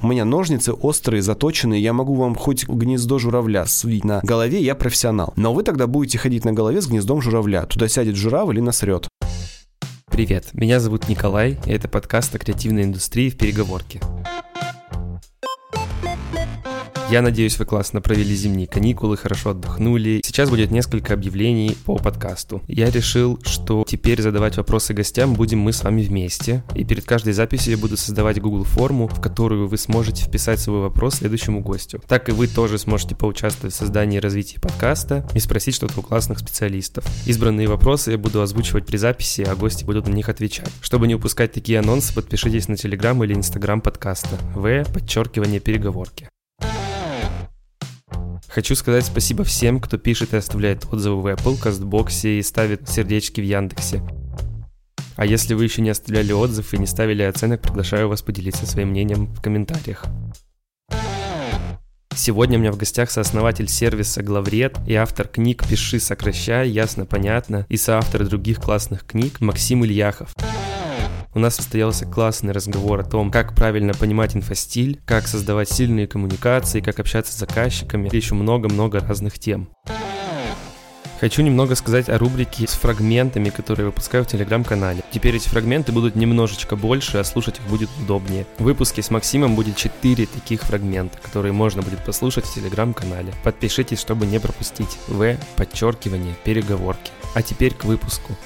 У меня ножницы острые, заточенные, я могу вам хоть гнездо журавля свить на голове, я профессионал. Но вы тогда будете ходить на голове с гнездом журавля. Туда сядет журавль и насрет. Привет, меня зовут Николай, и это подкаст о креативной индустрии в переговорке. Я надеюсь, вы классно провели зимние каникулы, хорошо отдохнули. Сейчас будет несколько объявлений по подкасту. Я решил, что теперь задавать вопросы гостям будем мы с вами вместе. И перед каждой записью я буду создавать Google форму, в которую вы сможете вписать свой вопрос следующему гостю. Так и вы тоже сможете поучаствовать в создании и развитии подкаста и спросить что-то у классных специалистов. Избранные вопросы я буду озвучивать при записи, а гости будут на них отвечать. Чтобы не упускать такие анонсы, подпишитесь на Telegram или Instagram подкаста. В. Подчеркивание переговорки. Хочу сказать спасибо всем, кто пишет и оставляет отзывы в Apple, CastBox и ставит сердечки в Яндексе. А если вы еще не оставляли отзыв и не ставили оценок, приглашаю вас поделиться своим мнением в комментариях. Сегодня у меня в гостях сооснователь сервиса Главред и автор книг «Пиши, сокращай», «Ясно, понятно» и соавтор других классных книг Максим Ильяхов. У нас состоялся классный разговор о том, как правильно понимать инфостиль, как создавать сильные коммуникации, как общаться с заказчиками и еще много-много разных тем. Хочу немного сказать о рубрике с фрагментами, которые выпускаю в телеграм-канале. Теперь эти фрагменты будут немножечко больше, а слушать их будет удобнее. В выпуске с Максимом будет 4 таких фрагмента, которые можно будет послушать в телеграм-канале. Подпишитесь, чтобы не пропустить. В. Подчеркивание. Переговорки. А теперь к выпуску.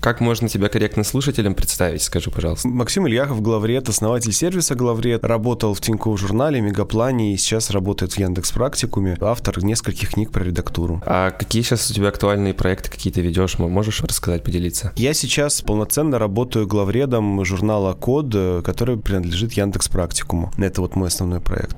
Как можно тебя корректно слушателям представить, скажи, пожалуйста? Максим Ильяхов, главред, основатель сервиса главред, работал в Тинькофф журнале, Мегаплане и сейчас работает в Яндекс Практикуме, автор нескольких книг про редактуру. А какие сейчас у тебя актуальные проекты какие-то ведешь? Можешь рассказать, поделиться? Я сейчас полноценно работаю главредом журнала Код, который принадлежит Яндекс Практикуму. Это вот мой основной проект.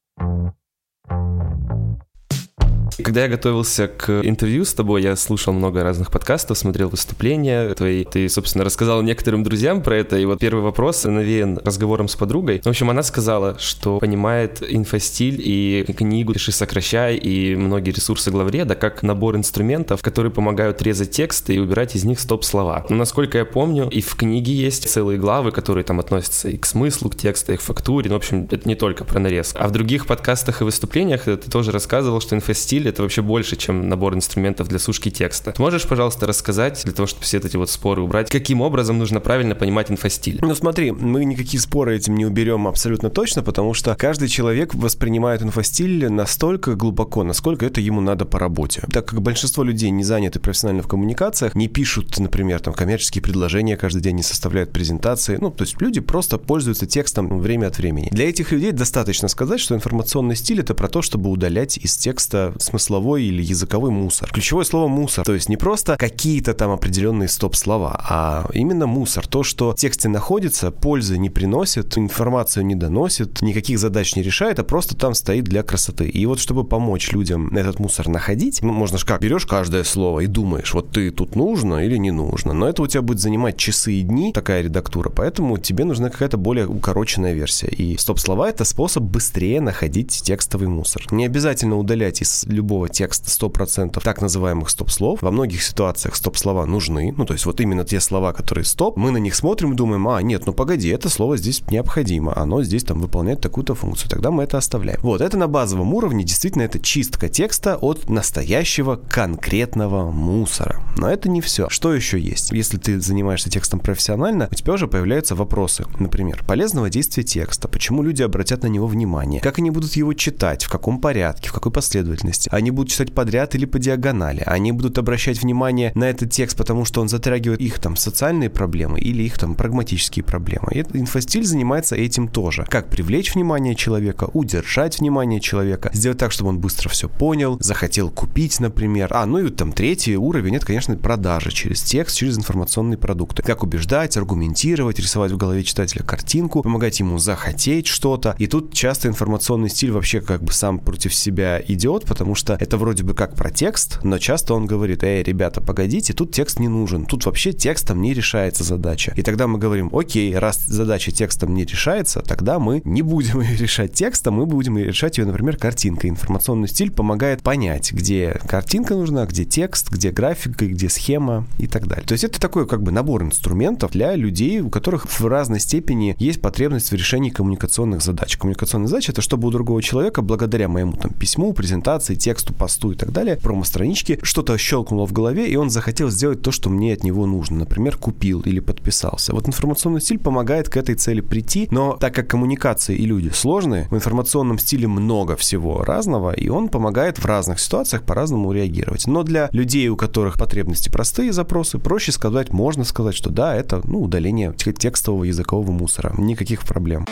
Когда я готовился к интервью с тобой, я слушал много разных подкастов, смотрел выступления твои. Ты, собственно, рассказал некоторым друзьям про это. И вот первый вопрос навеян разговором с подругой. В общем, она сказала, что понимает инфостиль и книгу «Пиши, сокращай» и многие ресурсы главреда как набор инструментов, которые помогают резать тексты и убирать из них стоп-слова. Но, насколько я помню, и в книге есть целые главы, которые там относятся и к смыслу, к тексту, и к фактуре. Ну, в общем, это не только про нарез. А в других подкастах и выступлениях ты тоже рассказывал, что инфостиль это вообще больше, чем набор инструментов для сушки текста. Ты можешь, пожалуйста, рассказать, для того, чтобы все эти вот споры убрать, каким образом нужно правильно понимать инфостиль? Ну смотри, мы никакие споры этим не уберем абсолютно точно, потому что каждый человек воспринимает инфостиль настолько глубоко, насколько это ему надо по работе. Так как большинство людей не заняты профессионально в коммуникациях, не пишут, например, там коммерческие предложения каждый день, не составляют презентации, ну, то есть люди просто пользуются текстом время от времени. Для этих людей достаточно сказать, что информационный стиль это про то, чтобы удалять из текста смысл смысловой или языковой мусор. Ключевое слово мусор. То есть не просто какие-то там определенные стоп-слова, а именно мусор. То, что в тексте находится, пользы не приносит, информацию не доносит, никаких задач не решает, а просто там стоит для красоты. И вот чтобы помочь людям этот мусор находить, ну, можно же как, берешь каждое слово и думаешь, вот ты тут нужно или не нужно. Но это у тебя будет занимать часы и дни, такая редактура, поэтому тебе нужна какая-то более укороченная версия. И стоп-слова — это способ быстрее находить текстовый мусор. Не обязательно удалять из любого любого текста 100% так называемых стоп-слов. Во многих ситуациях стоп-слова нужны. Ну, то есть вот именно те слова, которые стоп, мы на них смотрим и думаем, а, нет, ну погоди, это слово здесь необходимо, оно здесь там выполняет такую-то функцию, тогда мы это оставляем. Вот, это на базовом уровне, действительно, это чистка текста от настоящего конкретного мусора. Но это не все. Что еще есть? Если ты занимаешься текстом профессионально, у тебя уже появляются вопросы. Например, полезного действия текста, почему люди обратят на него внимание, как они будут его читать, в каком порядке, в какой последовательности. А они будут читать подряд или по диагонали. Они будут обращать внимание на этот текст, потому что он затрагивает их там социальные проблемы или их там прагматические проблемы. И инфостиль занимается этим тоже. Как привлечь внимание человека, удержать внимание человека, сделать так, чтобы он быстро все понял, захотел купить, например. А, ну и там третий уровень, это, конечно, продажи через текст, через информационные продукты. Как убеждать, аргументировать, рисовать в голове читателя картинку, помогать ему захотеть что-то. И тут часто информационный стиль вообще как бы сам против себя идет, потому что что это вроде бы как про текст, но часто он говорит, эй, ребята, погодите, тут текст не нужен, тут вообще текстом не решается задача. И тогда мы говорим, окей, раз задача текстом не решается, тогда мы не будем ее решать текстом, мы будем решать ее, например, картинкой. Информационный стиль помогает понять, где картинка нужна, где текст, где графика, где схема и так далее. То есть это такой как бы набор инструментов для людей, у которых в разной степени есть потребность в решении коммуникационных задач. Коммуникационная задача — это чтобы у другого человека, благодаря моему там письму, презентации, тексту, посту и так далее, промо-страничке, что-то щелкнуло в голове, и он захотел сделать то, что мне от него нужно. Например, купил или подписался. Вот информационный стиль помогает к этой цели прийти, но так как коммуникации и люди сложные, в информационном стиле много всего разного, и он помогает в разных ситуациях по-разному реагировать. Но для людей, у которых потребности простые запросы, проще сказать, можно сказать, что да, это ну, удаление текстового языкового мусора. Никаких проблем.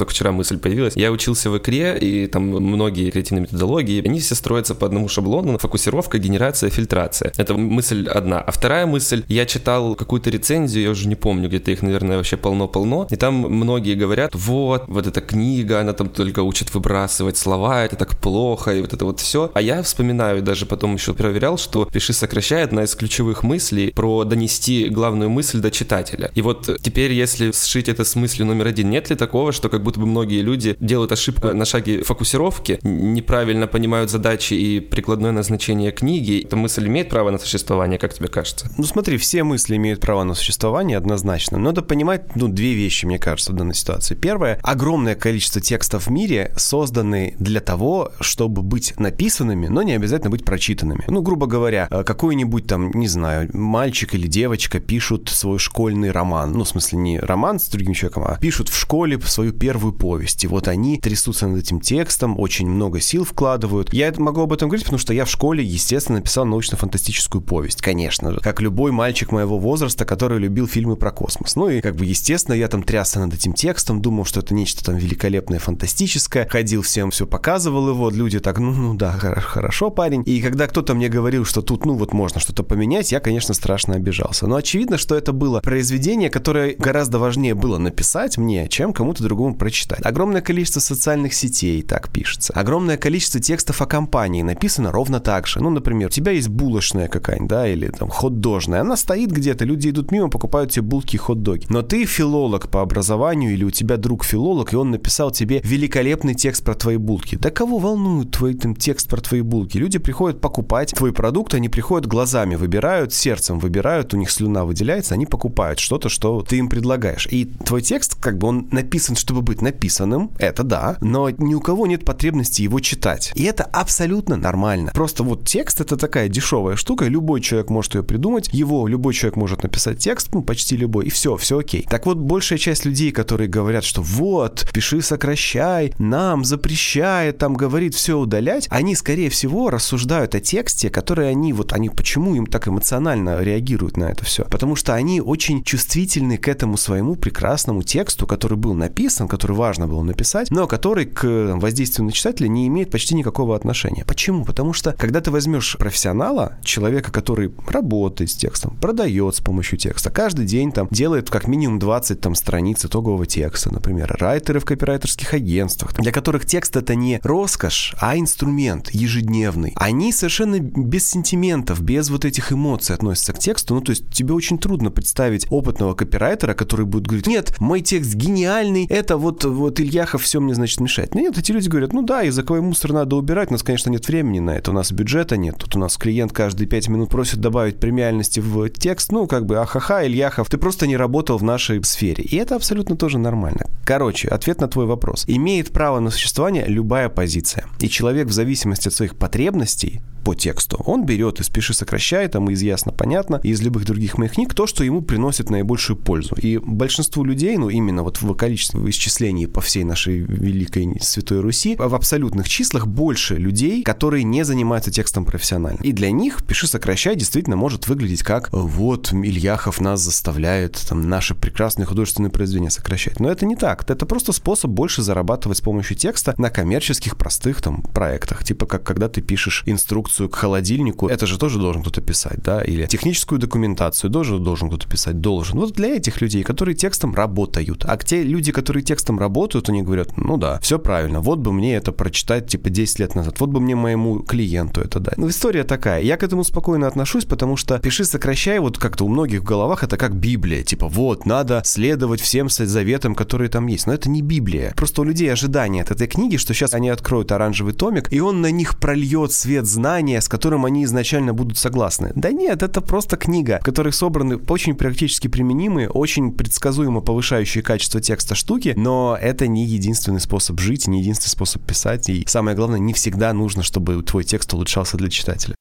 Только вчера мысль появилась. Я учился в икре, и там многие креативные методологии, они все строятся по одному шаблону, фокусировка, генерация, фильтрация. Это мысль одна. А вторая мысль, я читал какую-то рецензию, я уже не помню, где-то их, наверное, вообще полно-полно, и там многие говорят, вот, вот эта книга, она там только учит выбрасывать слова, это так плохо, и вот это вот все. А я вспоминаю, даже потом еще проверял, что «Пиши, сокращает» одна из ключевых мыслей про донести главную мысль до читателя. И вот теперь, если сшить это с мыслью номер один, нет ли такого, что как будто будто бы многие люди делают ошибку на шаге фокусировки, неправильно понимают задачи и прикладное назначение книги. Эта мысль имеет право на существование, как тебе кажется? Ну смотри, все мысли имеют право на существование однозначно. Надо понимать, ну, две вещи, мне кажется, в данной ситуации. Первое, огромное количество текстов в мире созданы для того, чтобы быть написанными, но не обязательно быть прочитанными. Ну, грубо говоря, э, какой-нибудь там, не знаю, мальчик или девочка пишут свой школьный роман. Ну, в смысле, не роман с другим человеком, а пишут в школе свою первую первую повесть. И вот они трясутся над этим текстом, очень много сил вкладывают. Я могу об этом говорить, потому что я в школе, естественно, написал научно-фантастическую повесть, конечно же. Как любой мальчик моего возраста, который любил фильмы про космос. Ну и как бы, естественно, я там трясся над этим текстом, думал, что это нечто там великолепное, фантастическое. Ходил всем, все показывал его. Люди так, ну, ну да, хорошо, парень. И когда кто-то мне говорил, что тут, ну вот можно что-то поменять, я, конечно, страшно обижался. Но очевидно, что это было произведение, которое гораздо важнее было написать мне, чем кому-то другому прочитать прочитать. Огромное количество социальных сетей так пишется. Огромное количество текстов о компании написано ровно так же. Ну, например, у тебя есть булочная какая-нибудь, да, или там хот-дожная. Она стоит где-то, люди идут мимо, покупают тебе булки и хот-доги. Но ты филолог по образованию, или у тебя друг филолог, и он написал тебе великолепный текст про твои булки. Да кого волнует твой там, текст про твои булки? Люди приходят покупать твой продукт, они приходят глазами, выбирают, сердцем выбирают, у них слюна выделяется, они покупают что-то, что ты им предлагаешь. И твой текст, как бы он написан, чтобы быть написанным, это да, но ни у кого нет потребности его читать. И это абсолютно нормально. Просто вот текст это такая дешевая штука, любой человек может ее придумать, его любой человек может написать текст, ну, почти любой, и все, все окей. Так вот, большая часть людей, которые говорят, что вот, пиши, сокращай, нам запрещает, там говорит все удалять, они, скорее всего, рассуждают о тексте, который они, вот они, почему им так эмоционально реагируют на это все? Потому что они очень чувствительны к этому своему прекрасному тексту, который был написан, который важно было написать, но который к воздействию на читателя не имеет почти никакого отношения. Почему? Потому что, когда ты возьмешь профессионала, человека, который работает с текстом, продает с помощью текста, каждый день там делает как минимум 20 там страниц итогового текста, например, райтеры в копирайтерских агентствах, для которых текст это не роскошь, а инструмент ежедневный. Они совершенно без сентиментов, без вот этих эмоций относятся к тексту. Ну, то есть тебе очень трудно представить опытного копирайтера, который будет говорить, нет, мой текст гениальный, это вот вот Ильяхов все мне, значит, мешает. Нет, эти люди говорят, ну да, языковой мусор надо убирать, у нас, конечно, нет времени на это, у нас бюджета нет, тут у нас клиент каждые пять минут просит добавить премиальности в текст, ну, как бы, ахаха, Ильяхов, ты просто не работал в нашей сфере. И это абсолютно тоже нормально. Короче, ответ на твой вопрос. Имеет право на существование любая позиция. И человек в зависимости от своих потребностей по тексту. Он берет из «Пиши, сокращай», там из «Ясно, понятно», из любых других моих книг то, что ему приносит наибольшую пользу. И большинству людей, ну, именно вот в количестве исчислений по всей нашей великой Святой Руси, в абсолютных числах больше людей, которые не занимаются текстом профессионально. И для них «Пиши, сокращай» действительно может выглядеть как «Вот Ильяхов нас заставляет там наши прекрасные художественные произведения сокращать». Но это не так. Это просто способ больше зарабатывать с помощью текста на коммерческих простых там проектах. Типа как когда ты пишешь инструкцию к холодильнику, это же тоже должен кто-то писать, да, или техническую документацию тоже должен кто-то писать, должен. Вот для этих людей, которые текстом работают. А те люди, которые текстом текстом работают, они говорят, ну да, все правильно, вот бы мне это прочитать, типа, 10 лет назад, вот бы мне моему клиенту это дать. Ну, история такая. Я к этому спокойно отношусь, потому что пиши, сокращай, вот как-то у многих в головах это как Библия, типа, вот, надо следовать всем заветам, которые там есть. Но это не Библия. Просто у людей ожидания от этой книги, что сейчас они откроют оранжевый томик, и он на них прольет свет знания, с которым они изначально будут согласны. Да нет, это просто книга, в которой собраны очень практически применимые, очень предсказуемо повышающие качество текста штуки, но это не единственный способ жить, не единственный способ писать, и самое главное, не всегда нужно, чтобы твой текст улучшался для читателя.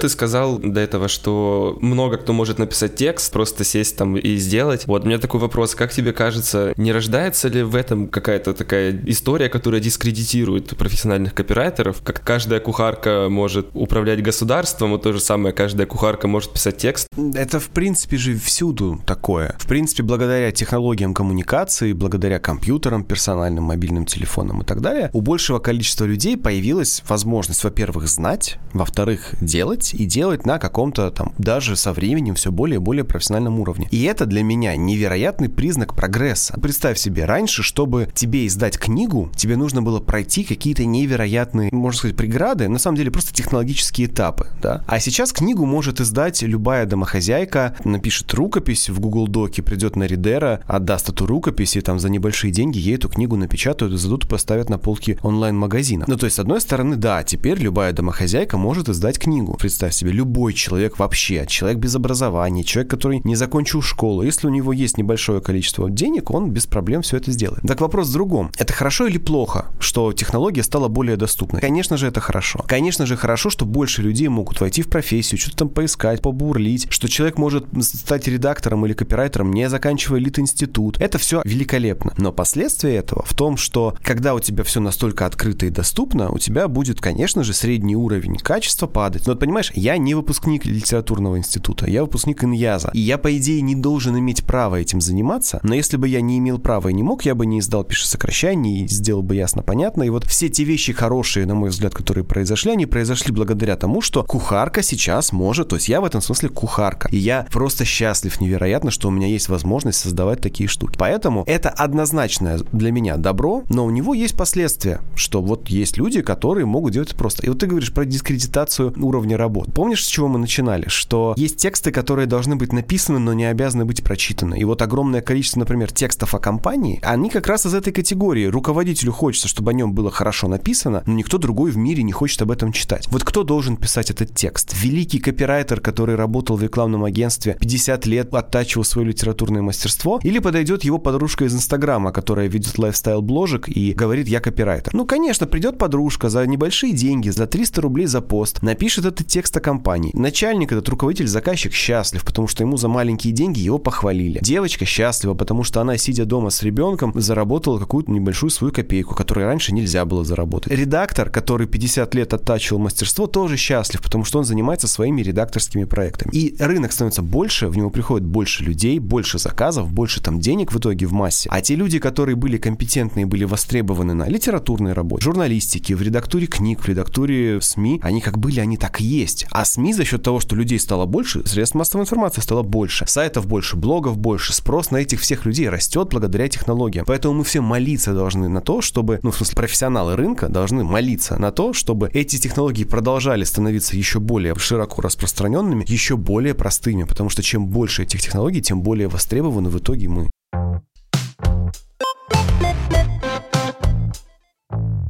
Ты сказал до этого, что много кто может написать текст, просто сесть там и сделать. Вот, у меня такой вопрос, как тебе кажется, не рождается ли в этом какая-то такая история, которая дискредитирует профессиональных копирайтеров? Как каждая кухарка может управлять государством, и то же самое каждая кухарка может писать текст? Это, в принципе же, всюду такое. В принципе, благодаря технологиям коммуникации, благодаря компьютерам, персональным мобильным телефонам и так далее, у большего количества людей появилась возможность, во-первых, знать, во-вторых, делать, делать и делать на каком-то там даже со временем все более и более профессиональном уровне. И это для меня невероятный признак прогресса. Представь себе, раньше, чтобы тебе издать книгу, тебе нужно было пройти какие-то невероятные, можно сказать, преграды, на самом деле просто технологические этапы, да. А сейчас книгу может издать любая домохозяйка, напишет рукопись в Google Доке, придет на Ридера, отдаст эту рукопись, и там за небольшие деньги ей эту книгу напечатают, издадут и поставят на полки онлайн-магазина. Ну, то есть, с одной стороны, да, теперь любая домохозяйка может издать книгу представь себе, любой человек вообще, человек без образования, человек, который не закончил школу, если у него есть небольшое количество денег, он без проблем все это сделает. Так вопрос в другом. Это хорошо или плохо, что технология стала более доступной? Конечно же, это хорошо. Конечно же, хорошо, что больше людей могут войти в профессию, что-то там поискать, побурлить, что человек может стать редактором или копирайтером, не заканчивая элит-институт. Это все великолепно. Но последствия этого в том, что когда у тебя все настолько открыто и доступно, у тебя будет, конечно же, средний уровень качества падать. Но, понимаешь, понимаешь, я не выпускник литературного института, я выпускник Иньяза. И я, по идее, не должен иметь права этим заниматься, но если бы я не имел права и не мог, я бы не издал пиши сокращаний, и сделал бы ясно понятно. И вот все те вещи хорошие, на мой взгляд, которые произошли, они произошли благодаря тому, что кухарка сейчас может, то есть я в этом смысле кухарка. И я просто счастлив невероятно, что у меня есть возможность создавать такие штуки. Поэтому это однозначное для меня добро, но у него есть последствия, что вот есть люди, которые могут делать это просто. И вот ты говоришь про дискредитацию уровня работы работ. Помнишь, с чего мы начинали? Что есть тексты, которые должны быть написаны, но не обязаны быть прочитаны. И вот огромное количество, например, текстов о компании, они как раз из этой категории. Руководителю хочется, чтобы о нем было хорошо написано, но никто другой в мире не хочет об этом читать. Вот кто должен писать этот текст? Великий копирайтер, который работал в рекламном агентстве 50 лет, оттачивал свое литературное мастерство? Или подойдет его подружка из Инстаграма, которая ведет лайфстайл-бложек и говорит, я копирайтер? Ну, конечно, придет подружка за небольшие деньги, за 300 рублей за пост, напишет этот текст текста компании. Начальник, этот руководитель, заказчик счастлив, потому что ему за маленькие деньги его похвалили. Девочка счастлива, потому что она, сидя дома с ребенком, заработала какую-то небольшую свою копейку, которую раньше нельзя было заработать. Редактор, который 50 лет оттачивал мастерство, тоже счастлив, потому что он занимается своими редакторскими проектами. И рынок становится больше, в него приходит больше людей, больше заказов, больше там денег в итоге в массе. А те люди, которые были компетентны и были востребованы на литературной работе, журналистике, в редактуре книг, в редактуре СМИ, они как были, они так и есть есть. А СМИ за счет того, что людей стало больше, средств массовой информации стало больше, сайтов больше, блогов больше, спрос на этих всех людей растет благодаря технологиям. Поэтому мы все молиться должны на то, чтобы, ну, в смысле, профессионалы рынка должны молиться на то, чтобы эти технологии продолжали становиться еще более широко распространенными, еще более простыми, потому что чем больше этих технологий, тем более востребованы в итоге мы.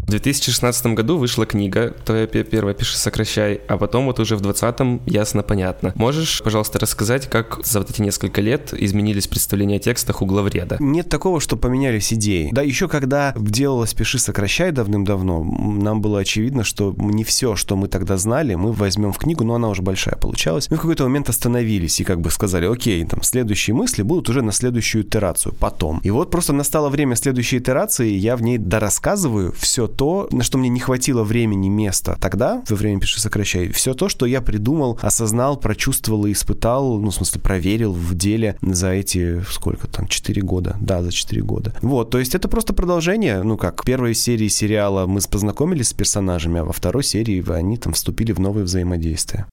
В 2016 году вышла книга «Твоя первая пиши, сокращай», а потом вот уже в 2020 ясно-понятно. Можешь, пожалуйста, рассказать, как за вот эти несколько лет изменились представления о текстах у главреда? Нет такого, что поменялись идеи. Да, еще когда делалось «Пиши, сокращай» давным-давно, нам было очевидно, что не все, что мы тогда знали, мы возьмем в книгу, но она уже большая получалась. Мы в какой-то момент остановились и как бы сказали, окей, там, следующие мысли будут уже на следующую итерацию, потом. И вот просто настало время следующей итерации, я в ней дорассказываю все то, на что мне не хватило времени, места тогда, во время «Пиши, сокращай», все то, что я придумал, осознал, прочувствовал и испытал, ну, в смысле, проверил в деле за эти, сколько там, 4 года. Да, за 4 года. Вот, то есть это просто продолжение, ну, как, первой серии сериала мы познакомились с персонажами, а во второй серии они там вступили в новые взаимодействия.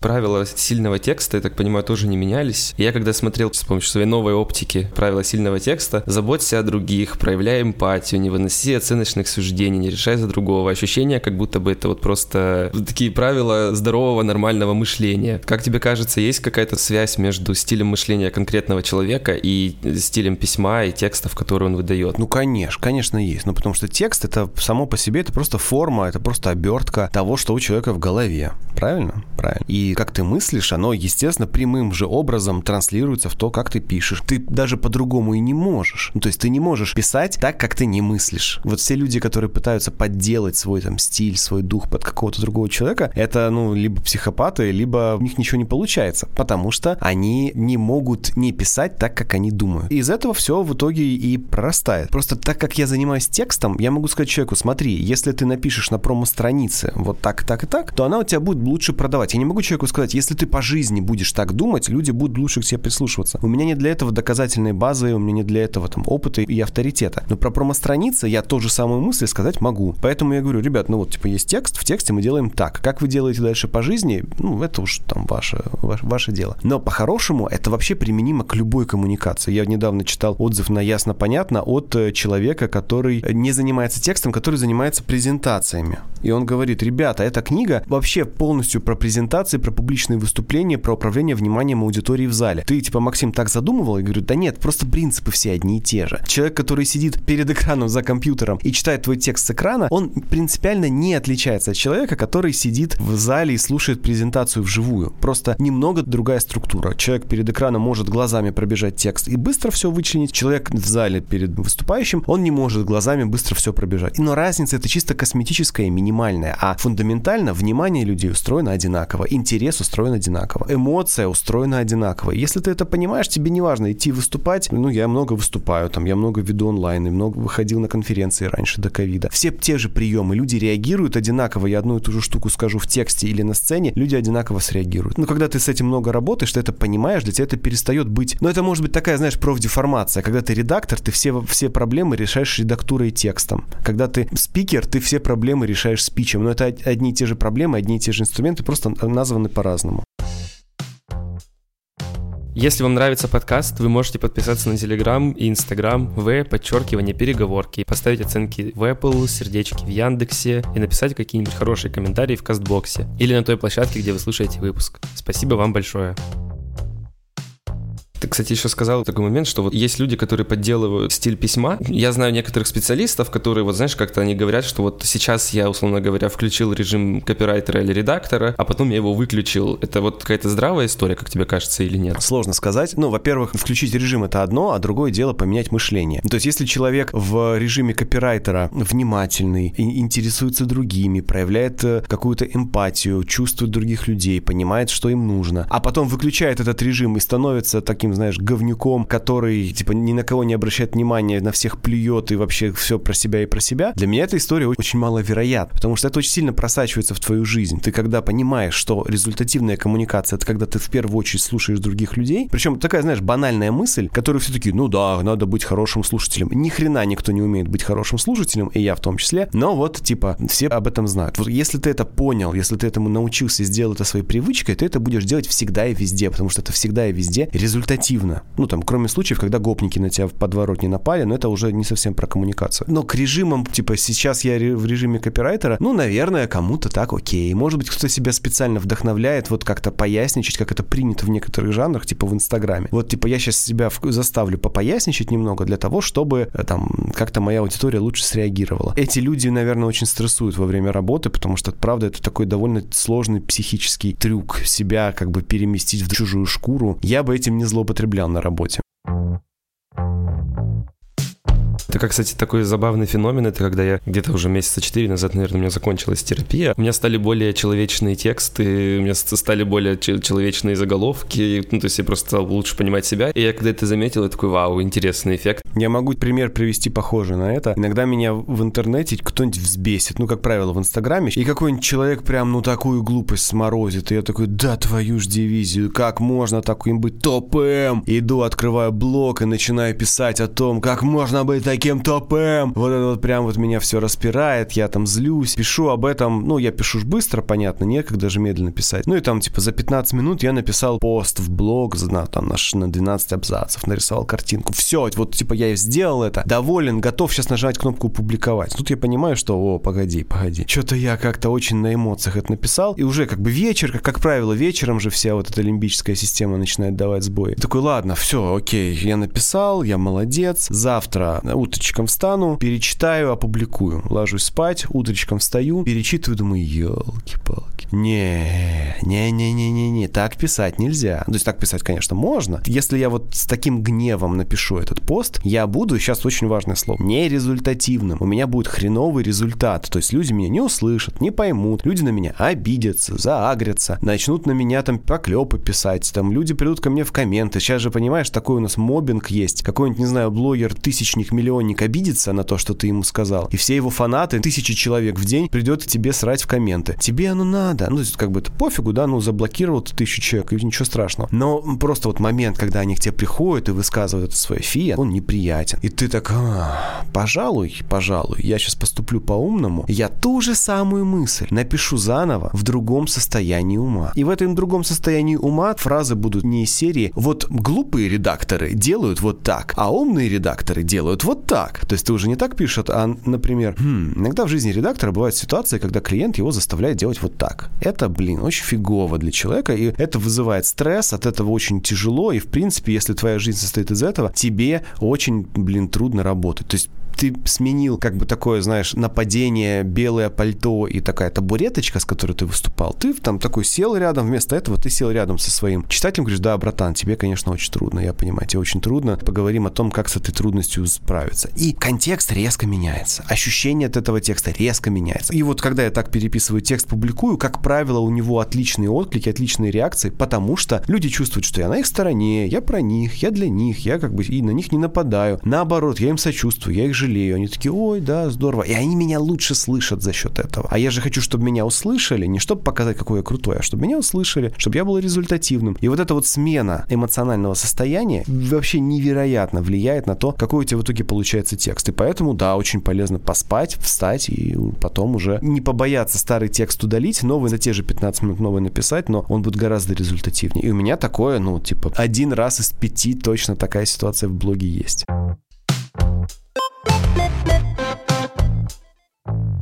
Правила сильного текста, я так понимаю, тоже не менялись. Я когда смотрел с помощью своей новой оптики правила сильного текста, заботься о других, проявляй эмпатию, не выноси оценочных суждений, не решай за другого. Ощущение, как будто бы это вот просто такие правила здорового, нормального мышления. Как тебе кажется, есть какая-то связь между стилем мышления конкретного человека и стилем письма и текстов, которые он выдает? Ну, конечно, конечно есть. Ну, потому что текст это само по себе, это просто форма, это просто обертка того, что у человека в голове. Правильно? Правильно. И как ты мыслишь, оно, естественно, прямым же образом транслируется в то, как ты пишешь. Ты даже по-другому и не можешь. Ну, то есть ты не можешь писать так, как ты не мыслишь. Вот все люди, которые пытаются подделать свой там стиль, свой дух под какого-то другого человека, это, ну, либо психопаты, либо у них ничего не получается, потому что они не могут не писать так, как они думают. И из этого все в итоге и прорастает. Просто так как я занимаюсь текстом, я могу сказать человеку, смотри, если ты напишешь на промо-странице вот так, так и так, то она у тебя будет лучше продавать. Я не могу человеку сказать, если ты по жизни будешь так думать, люди будут лучше к тебе прислушиваться. У меня нет для этого доказательной базы, у меня нет для этого там опыта и авторитета. Но про промо-страницы я ту же самую мысль сказать могу. Поэтому я говорю, ребят, ну вот, типа, есть текст, в тексте мы делаем так. Как вы делаете дальше по жизни, ну, это уж там ваше, ваше, ваше дело. Но по-хорошему это вообще применимо к любой коммуникации. Я недавно читал отзыв на ясно-понятно от э, человека, который не занимается текстом, который занимается презентациями. И он говорит, ребята, эта книга вообще полностью про презентации, про публичные выступления, про управление вниманием аудитории в зале. Ты, типа, Максим, так задумывал? Я говорю, да нет, просто принципы все одни и те же. Человек, который сидит перед экраном за компьютером и читает твой текст с экрана, он принципиально не отличается от человека, который сидит в зале и слушает презентацию вживую. Просто немного другая структура. Человек перед экраном может глазами пробежать текст и быстро все вычленить. Человек в зале перед выступающим, он не может глазами быстро все пробежать. Но разница это чисто косметическая и минимальная. А фундаментально внимание людей устроено одинаково, интерес устроен одинаково, эмоция устроена одинаково. Если ты это понимаешь, тебе не важно идти выступать. Ну, я много выступаю, там, я много веду онлайн, и много выходил на конференции раньше до ковида. Все те же приемы, люди реагируют одинаково. Я одну и ту же штуку скажу в тексте или на сцене, люди одинаково среагируют. Но когда ты с этим много работаешь, ты это понимаешь, для тебя это перестает быть. Но это может быть такая, знаешь, профдеформация. Когда ты редактор, ты все, все проблемы решаешь редактурой и текстом. Когда ты спикер, ты все проблемы решаешь спичем. Но это одни и те же проблемы, одни и те же инструменты, просто названы по-разному. Если вам нравится подкаст, вы можете подписаться на Телеграм и Инстаграм в подчеркивание переговорки, поставить оценки в Apple, сердечки в Яндексе и написать какие-нибудь хорошие комментарии в Кастбоксе или на той площадке, где вы слушаете выпуск. Спасибо вам большое. Ты, кстати, еще сказал такой момент, что вот есть люди, которые подделывают стиль письма. Я знаю некоторых специалистов, которые, вот знаешь, как-то они говорят, что вот сейчас я, условно говоря, включил режим копирайтера или редактора, а потом я его выключил. Это вот какая-то здравая история, как тебе кажется, или нет? Сложно сказать. Ну, во-первых, включить режим это одно, а другое дело поменять мышление. То есть, если человек в режиме копирайтера внимательный, интересуется другими, проявляет э, какую-то эмпатию, чувствует других людей, понимает, что им нужно, а потом выключает этот режим и становится таким знаешь, говнюком, который, типа, ни на кого не обращает внимания, на всех плюет и вообще все про себя и про себя, для меня эта история очень маловероятна, потому что это очень сильно просачивается в твою жизнь. Ты когда понимаешь, что результативная коммуникация, это когда ты в первую очередь слушаешь других людей, причем такая, знаешь, банальная мысль, которую все таки ну да, надо быть хорошим слушателем. Ни хрена никто не умеет быть хорошим слушателем, и я в том числе, но вот, типа, все об этом знают. Вот если ты это понял, если ты этому научился и сделал это своей привычкой, ты это будешь делать всегда и везде, потому что это всегда и везде результат оперативно. Ну, там, кроме случаев, когда гопники на тебя в подворотне напали, но это уже не совсем про коммуникацию. Но к режимам, типа, сейчас я в режиме копирайтера, ну, наверное, кому-то так окей. Может быть, кто-то себя специально вдохновляет вот как-то поясничать, как это принято в некоторых жанрах, типа в Инстаграме. Вот, типа, я сейчас себя заставлю попоясничать немного для того, чтобы э, там как-то моя аудитория лучше среагировала. Эти люди, наверное, очень стрессуют во время работы, потому что, правда, это такой довольно сложный психический трюк себя как бы переместить в чужую шкуру. Я бы этим не злоупотреблял злоупотреблял на работе. Это, как, кстати, такой забавный феномен. Это когда я где-то уже месяца четыре назад, наверное, у меня закончилась терапия. У меня стали более человечные тексты, у меня стали более человечные заголовки. Ну, то есть я просто стал лучше понимать себя. И я когда это заметил, я такой, вау, интересный эффект. Я могу пример привести похожий на это. Иногда меня в интернете кто-нибудь взбесит, ну, как правило, в Инстаграме, и какой-нибудь человек прям, ну, такую глупость сморозит. И я такой, да, твою ж дивизию, как можно таким быть топом? Иду, открываю блог и начинаю писать о том, как можно быть таким каким топем. Вот это вот прям вот меня все распирает, я там злюсь, пишу об этом, ну, я пишу ж быстро, понятно, некогда же медленно писать. Ну и там, типа, за 15 минут я написал пост в блог, на, там, наш, на 12 абзацев, нарисовал картинку. Все, вот, типа, я сделал это, доволен, готов сейчас нажать кнопку публиковать. Тут я понимаю, что, о, погоди, погоди. Что-то я как-то очень на эмоциях это написал, и уже как бы вечер, как, как правило, вечером же вся вот эта лимбическая система начинает давать сбой. Такой, ладно, все, окей, я написал, я молодец, завтра утречком встану, перечитаю, опубликую. Ложусь спать, утречком встаю, перечитываю, думаю, елки-палки. Не, не-не-не-не-не, так писать нельзя. То есть так писать, конечно, можно. Если я вот с таким гневом напишу этот пост, я буду, сейчас очень важное слово, не результативным. У меня будет хреновый результат. То есть люди меня не услышат, не поймут, люди на меня обидятся, заагрятся, начнут на меня там поклепы писать, там люди придут ко мне в комменты. Сейчас же, понимаешь, такой у нас мобинг есть. Какой-нибудь, не знаю, блогер, тысячник, миллионник обидится на то, что ты ему сказал. И все его фанаты, тысячи человек в день, придет к тебе срать в комменты. Тебе оно надо. Ну, то есть, как бы это пофигу, да, ну, заблокировал ты тысячу человек, и ничего страшного. Но просто вот момент, когда они к тебе приходят и высказывают свое фи, он неприятен. И ты так, а, пожалуй, пожалуй, я сейчас поступлю по-умному, я ту же самую мысль напишу заново в другом состоянии ума. И в этом другом состоянии ума фразы будут не из серии «вот глупые редакторы делают вот так, а умные редакторы делают вот так». То есть ты уже не так пишешь, а, например, хм, иногда в жизни редактора бывают ситуации, когда клиент его заставляет делать вот так. Это, блин, очень фигово для человека, и это вызывает стресс, от этого очень тяжело, и, в принципе, если твоя жизнь состоит из этого, тебе очень, блин, трудно работать. То есть ты сменил как бы такое, знаешь, нападение, белое пальто и такая табуреточка, с которой ты выступал, ты там такой сел рядом, вместо этого ты сел рядом со своим читателем, говоришь, да, братан, тебе, конечно, очень трудно, я понимаю, тебе очень трудно, поговорим о том, как с этой трудностью справиться. И контекст резко меняется, ощущение от этого текста резко меняется. И вот когда я так переписываю текст, публикую, как правило, у него отличные отклики, отличные реакции, потому что люди чувствуют, что я на их стороне, я про них, я для них, я как бы и на них не нападаю. Наоборот, я им сочувствую, я их жалею жалею. Они такие, ой, да, здорово. И они меня лучше слышат за счет этого. А я же хочу, чтобы меня услышали, не чтобы показать, какой я крутой, а чтобы меня услышали, чтобы я был результативным. И вот эта вот смена эмоционального состояния вообще невероятно влияет на то, какой у тебя в итоге получается текст. И поэтому, да, очень полезно поспать, встать и потом уже не побояться старый текст удалить, новый на те же 15 минут новый написать, но он будет гораздо результативнее. И у меня такое, ну, типа, один раз из пяти точно такая ситуация в блоге есть. Thank you.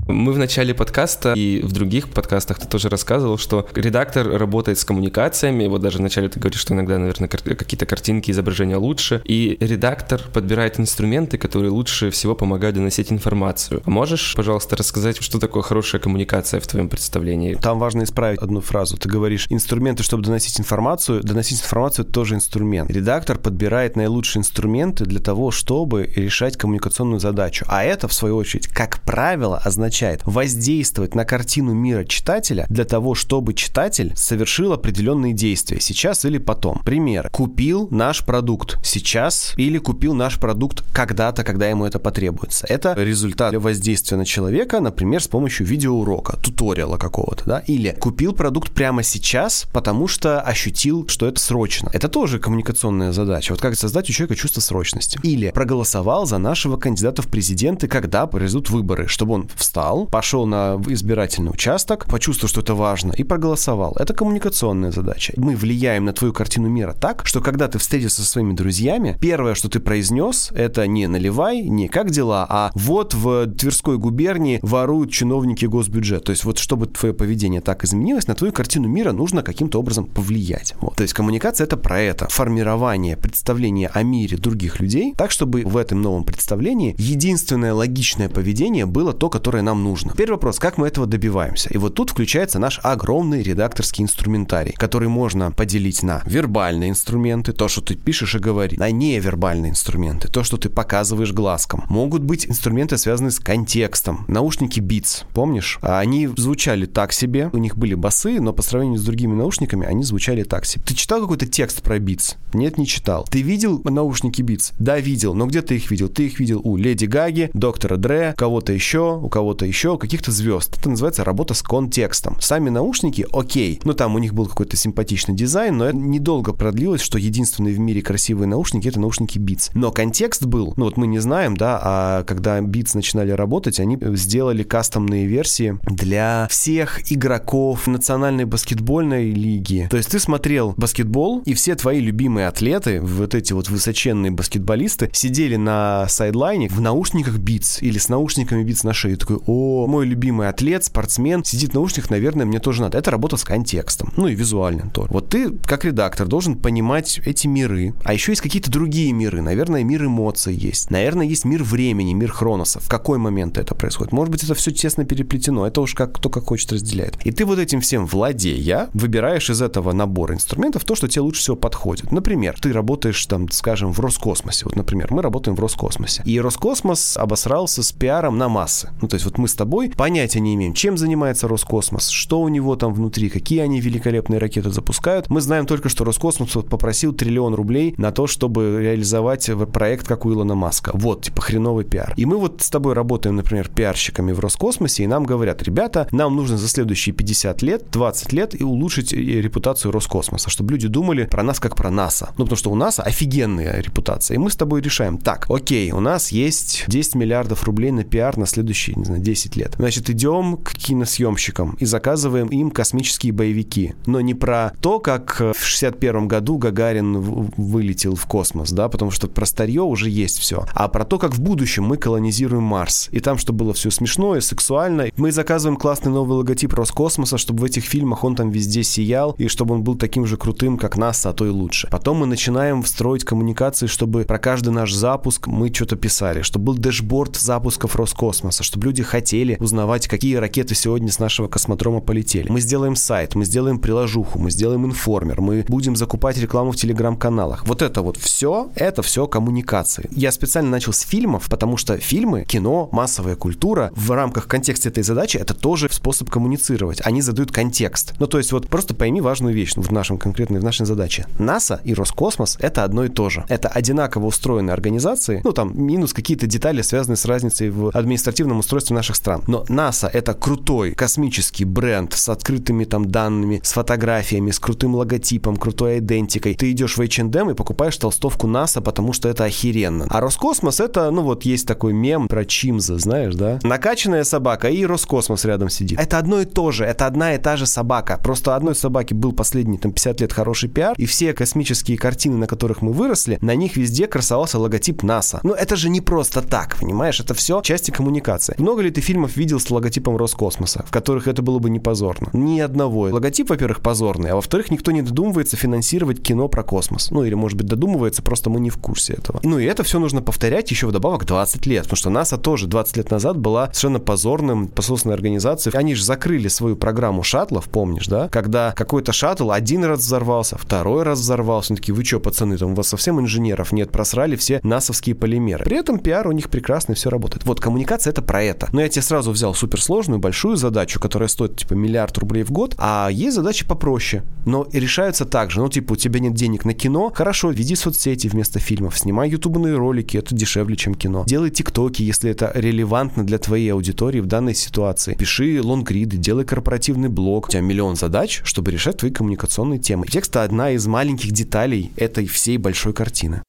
Мы в начале подкаста и в других подкастах ты тоже рассказывал, что редактор работает с коммуникациями. Вот даже вначале ты говоришь, что иногда, наверное, какие-то картинки, изображения лучше. И редактор подбирает инструменты, которые лучше всего помогают доносить информацию. Можешь, пожалуйста, рассказать, что такое хорошая коммуникация в твоем представлении? Там важно исправить одну фразу. Ты говоришь, инструменты, чтобы доносить информацию. Доносить информацию — тоже инструмент. Редактор подбирает наилучшие инструменты для того, чтобы решать коммуникационную задачу. А это, в свою очередь, как правило, означает означает воздействовать на картину мира читателя для того, чтобы читатель совершил определенные действия сейчас или потом. Пример. Купил наш продукт сейчас или купил наш продукт когда-то, когда ему это потребуется. Это результат воздействия на человека, например, с помощью видеоурока, туториала какого-то, да, или купил продукт прямо сейчас, потому что ощутил, что это срочно. Это тоже коммуникационная задача. Вот как создать у человека чувство срочности. Или проголосовал за нашего кандидата в президенты, когда произойдут выборы, чтобы он встал встал, пошел на избирательный участок, почувствовал, что это важно, и проголосовал. Это коммуникационная задача. Мы влияем на твою картину мира так, что когда ты встретишься со своими друзьями, первое, что ты произнес, это не наливай, не как дела, а вот в Тверской губернии воруют чиновники госбюджет. То есть вот чтобы твое поведение так изменилось, на твою картину мира нужно каким-то образом повлиять. Вот. То есть коммуникация это про это. Формирование представления о мире других людей, так чтобы в этом новом представлении единственное логичное поведение было то, которое нам нужно. Первый вопрос, как мы этого добиваемся? И вот тут включается наш огромный редакторский инструментарий, который можно поделить на вербальные инструменты, то, что ты пишешь и говоришь, на невербальные инструменты, то, что ты показываешь глазком. Могут быть инструменты, связанные с контекстом. Наушники Beats, помнишь? Они звучали так себе, у них были басы, но по сравнению с другими наушниками они звучали так себе. Ты читал какой-то текст про Beats? Нет, не читал. Ты видел наушники Beats? Да, видел. Но где ты их видел? Ты их видел у Леди Гаги, доктора Дре, кого-то еще, у кого-то еще, каких-то звезд. Это называется работа с контекстом. Сами наушники, окей, ну там у них был какой-то симпатичный дизайн, но это недолго продлилось, что единственные в мире красивые наушники это наушники Beats. Но контекст был, ну вот мы не знаем, да, а когда Beats начинали работать, они сделали кастомные версии для всех игроков национальной баскетбольной лиги. То есть ты смотрел баскетбол, и все твои любимые атлеты, вот эти вот высоченные баскетболисты, сидели на сайдлайне в наушниках Beats или с наушниками Beats на шее. Такой, о, мой любимый атлет, спортсмен, сидит в наушниках, наверное, мне тоже надо. Это работа с контекстом, ну и визуально тоже. Вот ты, как редактор, должен понимать эти миры. А еще есть какие-то другие миры. Наверное, мир эмоций есть. Наверное, есть мир времени, мир хроноса. В какой момент это происходит? Может быть, это все тесно переплетено. Это уж как кто как хочет разделяет. И ты вот этим всем владея, выбираешь из этого набора инструментов то, что тебе лучше всего подходит. Например, ты работаешь там, скажем, в Роскосмосе. Вот, например, мы работаем в Роскосмосе. И Роскосмос обосрался с пиаром на массы. Ну, то есть вот мы с тобой понятия не имеем, чем занимается Роскосмос, что у него там внутри, какие они великолепные ракеты запускают. Мы знаем только, что Роскосмос попросил триллион рублей на то, чтобы реализовать проект, как у Илона Маска. Вот, типа, хреновый пиар. И мы вот с тобой работаем, например, пиарщиками в Роскосмосе, и нам говорят, ребята, нам нужно за следующие 50 лет, 20 лет и улучшить э, репутацию Роскосмоса, чтобы люди думали про нас как про НАСА. Ну, потому что у НАСА офигенная репутация. И мы с тобой решаем, так, окей, у нас есть 10 миллиардов рублей на пиар на следующие, не знаю, 10 лет. Значит, идем к киносъемщикам и заказываем им космические боевики. Но не про то, как в 61 году Гагарин вылетел в космос, да, потому что про старье уже есть все, а про то, как в будущем мы колонизируем Марс. И там, чтобы было все смешно и сексуально, мы заказываем классный новый логотип Роскосмоса, чтобы в этих фильмах он там везде сиял, и чтобы он был таким же крутым, как НАСА, а то и лучше. Потом мы начинаем строить коммуникации, чтобы про каждый наш запуск мы что-то писали, чтобы был дэшборд запусков Роскосмоса, чтобы люди хотели узнавать, какие ракеты сегодня с нашего космодрома полетели. Мы сделаем сайт, мы сделаем приложуху, мы сделаем информер, мы будем закупать рекламу в телеграм-каналах. Вот это вот все, это все коммуникации. Я специально начал с фильмов, потому что фильмы, кино, массовая культура в рамках контекста этой задачи это тоже способ коммуницировать. Они задают контекст. Ну, то есть вот просто пойми важную вещь в нашем конкретной, в нашей задаче. НАСА и Роскосмос — это одно и то же. Это одинаково устроенные организации, ну, там, минус какие-то детали, связанные с разницей в административном устройстве наших стран. Но НАСА — это крутой космический бренд с открытыми там данными, с фотографиями, с крутым логотипом, крутой идентикой. Ты идешь в H&M и покупаешь толстовку НАСА, потому что это охеренно. А Роскосмос — это, ну, вот есть такой мем про Чимза, знаешь, да? Накачанная собака и Роскосмос рядом сидит. Это одно и то же, это одна и та же собака. Просто одной собаке был последний там 50 лет хороший пиар, и все космические картины, на которых мы выросли, на них везде красовался логотип НАСА. Но это же не просто так, понимаешь? Это все части коммуникации. Много ли ты фильмов видел с логотипом Роскосмоса, в которых это было бы не позорно? Ни одного. Логотип, во-первых, позорный, а во-вторых, никто не додумывается финансировать кино про космос. Ну или, может быть, додумывается, просто мы не в курсе этого. Ну и это все нужно повторять еще вдобавок 20 лет, потому что НАСА тоже 20 лет назад была совершенно позорным посольственной организацией. Они же закрыли свою программу шаттлов, помнишь, да? Когда какой-то шаттл один раз взорвался, второй раз взорвался. Они такие, вы что, пацаны, там у вас совсем инженеров нет, просрали все насовские полимеры. При этом пиар у них прекрасный, все работает. Вот коммуникация это про это. Но я тебе сразу взял суперсложную, большую задачу, которая стоит типа миллиард рублей в год, а есть задачи попроще, но решаются так же. Ну, типа, у тебя нет денег на кино, хорошо, веди соцсети вместо фильмов, снимай ютубные ролики, это дешевле, чем кино. Делай тиктоки, если это релевантно для твоей аудитории в данной ситуации. Пиши лонгриды, делай корпоративный блог. У тебя миллион задач, чтобы решать твои коммуникационные темы. Текст — одна из маленьких деталей этой всей большой картины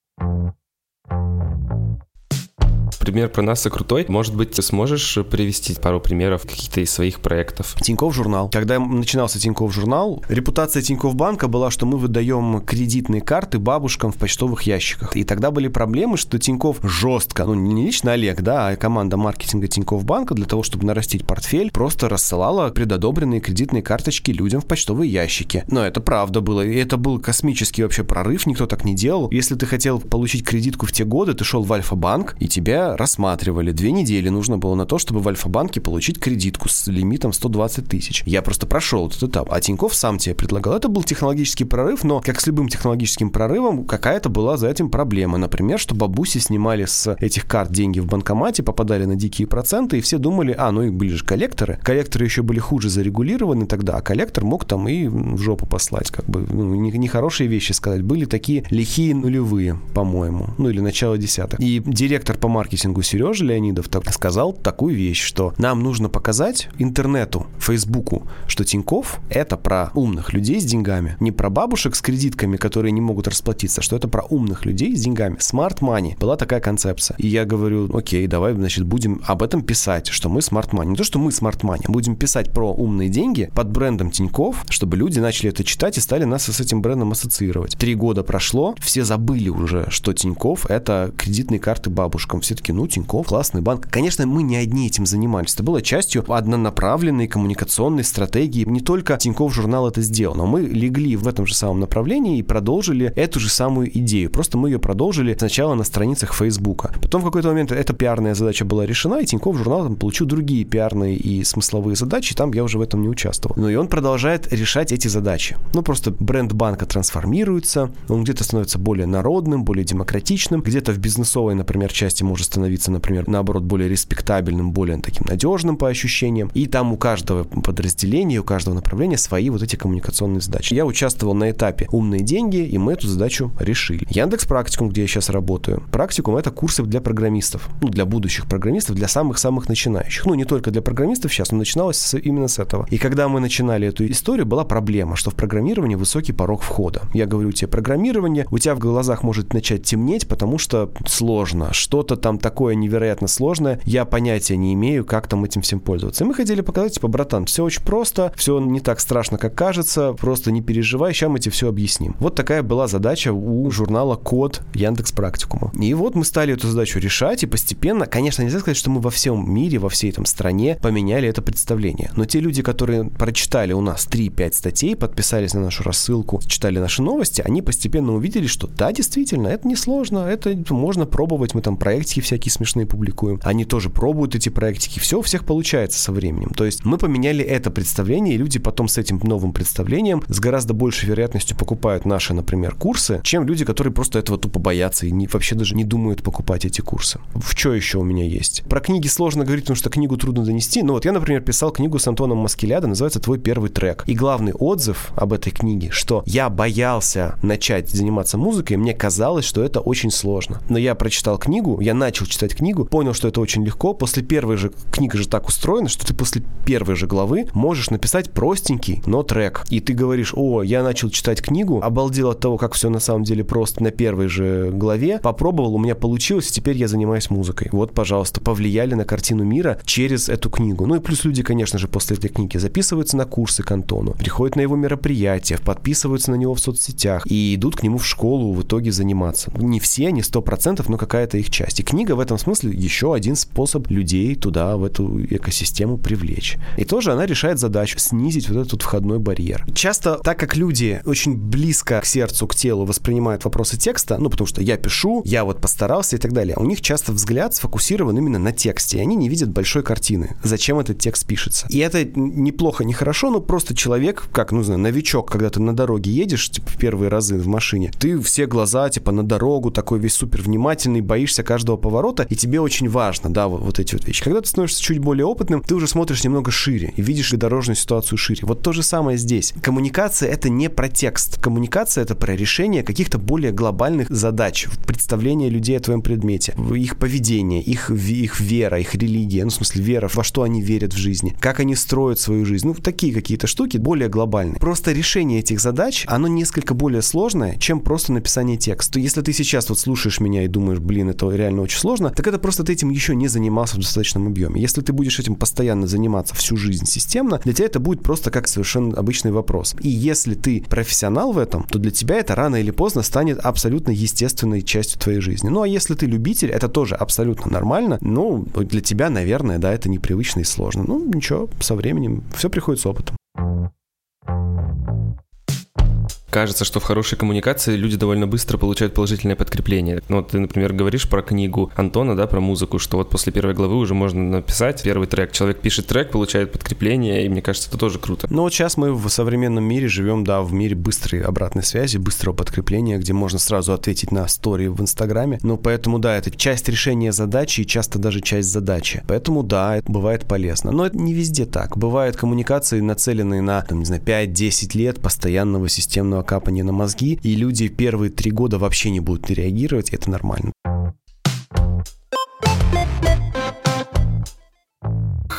пример про НАСА крутой. Может быть, ты сможешь привести пару примеров каких-то из своих проектов? Тиньков журнал. Когда начинался Тиньков журнал, репутация Тиньков банка была, что мы выдаем кредитные карты бабушкам в почтовых ящиках. И тогда были проблемы, что Тиньков жестко, ну не лично Олег, да, а команда маркетинга Тиньков банка для того, чтобы нарастить портфель, просто рассылала предодобренные кредитные карточки людям в почтовые ящики. Но это правда было. И это был космический вообще прорыв, никто так не делал. Если ты хотел получить кредитку в те годы, ты шел в Альфа-банк, и тебя рассматривали. Две недели нужно было на то, чтобы в Альфа-банке получить кредитку с лимитом 120 тысяч. Я просто прошел этот этап. А Тиньков сам тебе предлагал. Это был технологический прорыв, но, как с любым технологическим прорывом, какая-то была за этим проблема. Например, что бабуси снимали с этих карт деньги в банкомате, попадали на дикие проценты, и все думали, а, ну и были же коллекторы. Коллекторы еще были хуже зарегулированы тогда, а коллектор мог там и в жопу послать, как бы, ну, нехорошие вещи сказать. Были такие лихие нулевые, по-моему, ну или начало десятых. И директор по маркетингу маркетингу Сережа Леонидов так, сказал такую вещь, что нам нужно показать интернету, Фейсбуку, что Тиньков — это про умных людей с деньгами. Не про бабушек с кредитками, которые не могут расплатиться, что это про умных людей с деньгами. Smart money. Была такая концепция. И я говорю, окей, давай, значит, будем об этом писать, что мы smart money. Не то, что мы smart money, а будем писать про умные деньги под брендом Тиньков, чтобы люди начали это читать и стали нас с этим брендом ассоциировать. Три года прошло, все забыли уже, что Тиньков — это кредитные карты бабушкам. Все таки ну, Тиньков, классный банк. Конечно, мы не одни этим занимались. Это было частью однонаправленной коммуникационной стратегии. Не только Тиньков журнал это сделал, но мы легли в этом же самом направлении и продолжили эту же самую идею. Просто мы ее продолжили сначала на страницах Фейсбука. Потом в какой-то момент эта пиарная задача была решена, и Тиньков журнал там получил другие пиарные и смысловые задачи, там я уже в этом не участвовал. Но и он продолжает решать эти задачи. Ну, просто бренд банка трансформируется, он где-то становится более народным, более демократичным, где-то в бизнесовой, например, части может становиться, например, наоборот, более респектабельным, более таким надежным по ощущениям. И там у каждого подразделения, у каждого направления свои вот эти коммуникационные задачи. Я участвовал на этапе «Умные деньги», и мы эту задачу решили. Яндекс Практикум, где я сейчас работаю. Практикум — это курсы для программистов, ну, для будущих программистов, для самых-самых начинающих. Ну, не только для программистов сейчас, но начиналось с, именно с этого. И когда мы начинали эту историю, была проблема, что в программировании высокий порог входа. Я говорю тебе, программирование, у тебя в глазах может начать темнеть, потому что сложно. Что-то там такое невероятно сложное, я понятия не имею, как там этим всем пользоваться. И мы хотели показать, типа, братан, все очень просто, все не так страшно, как кажется, просто не переживай, сейчас мы тебе все объясним. Вот такая была задача у журнала Код Яндекс Практикума. И вот мы стали эту задачу решать, и постепенно, конечно, нельзя сказать, что мы во всем мире, во всей этом стране поменяли это представление. Но те люди, которые прочитали у нас 3-5 статей, подписались на нашу рассылку, читали наши новости, они постепенно увидели, что да, действительно, это несложно, это можно пробовать, мы там проектики всякие смешные публикуем. Они тоже пробуют эти проектики, все у всех получается со временем. То есть мы поменяли это представление, и люди потом с этим новым представлением с гораздо большей вероятностью покупают наши, например, курсы, чем люди, которые просто этого тупо боятся и не, вообще даже не думают покупать эти курсы. В что еще у меня есть? Про книги сложно говорить, потому что книгу трудно донести. Но вот я, например, писал книгу с Антоном Маскелядо, называется «Твой первый трек». И главный отзыв об этой книге, что я боялся начать заниматься музыкой, мне казалось, что это очень сложно. Но я прочитал книгу, я начал читать книгу, понял, что это очень легко. После первой же книга же так устроена, что ты после первой же главы можешь написать простенький, но трек. И ты говоришь, о, я начал читать книгу, обалдел от того, как все на самом деле просто на первой же главе, попробовал, у меня получилось, и теперь я занимаюсь музыкой. Вот, пожалуйста, повлияли на картину мира через эту книгу. Ну и плюс люди, конечно же, после этой книги записываются на курсы к Антону, приходят на его мероприятия, подписываются на него в соцсетях и идут к нему в школу в итоге заниматься. Не все, не сто процентов, но какая-то их часть. И книга в этом смысле еще один способ людей туда, в эту экосистему привлечь. И тоже она решает задачу снизить вот этот входной барьер. Часто, так как люди очень близко к сердцу, к телу воспринимают вопросы текста, ну, потому что я пишу, я вот постарался и так далее, у них часто взгляд сфокусирован именно на тексте, и они не видят большой картины, зачем этот текст пишется. И это неплохо, не хорошо, но просто человек, как, ну, знаю, новичок, когда ты на дороге едешь, типа, первые разы в машине, ты все глаза, типа, на дорогу, такой весь супер внимательный, боишься каждого поворота, и тебе очень важно, да, вот, вот эти вот вещи. Когда ты становишься чуть более опытным, ты уже смотришь немного шире и видишь дорожную ситуацию шире. Вот то же самое здесь. Коммуникация — это не про текст. Коммуникация — это про решение каких-то более глобальных задач, представление людей о твоем предмете, их поведение, их, их вера, их религия, ну, в смысле, вера, во что они верят в жизни, как они строят свою жизнь. Ну, такие какие-то штуки более глобальные. Просто решение этих задач, оно несколько более сложное, чем просто написание текста. Если ты сейчас вот слушаешь меня и думаешь, блин, это реально очень сложно, так это просто ты этим еще не занимался в достаточном объеме. Если ты будешь этим постоянно заниматься всю жизнь системно, для тебя это будет просто как совершенно обычный вопрос. И если ты профессионал в этом, то для тебя это рано или поздно станет абсолютно естественной частью твоей жизни. Ну а если ты любитель, это тоже абсолютно нормально. Ну, для тебя, наверное, да, это непривычно и сложно. Ну, ничего, со временем все приходит с опытом. Кажется, что в хорошей коммуникации люди довольно быстро получают положительное подкрепление. Ну, вот ты, например, говоришь про книгу Антона, да, про музыку, что вот после первой главы уже можно написать первый трек. Человек пишет трек, получает подкрепление, и мне кажется, это тоже круто. Ну, вот сейчас мы в современном мире живем, да, в мире быстрой обратной связи, быстрого подкрепления, где можно сразу ответить на стори в Инстаграме. Ну, поэтому, да, это часть решения задачи и часто даже часть задачи. Поэтому, да, это бывает полезно. Но это не везде так. Бывают коммуникации, нацеленные на, там, не знаю, 5-10 лет постоянного системного капание на мозги, и люди первые три года вообще не будут реагировать, это нормально.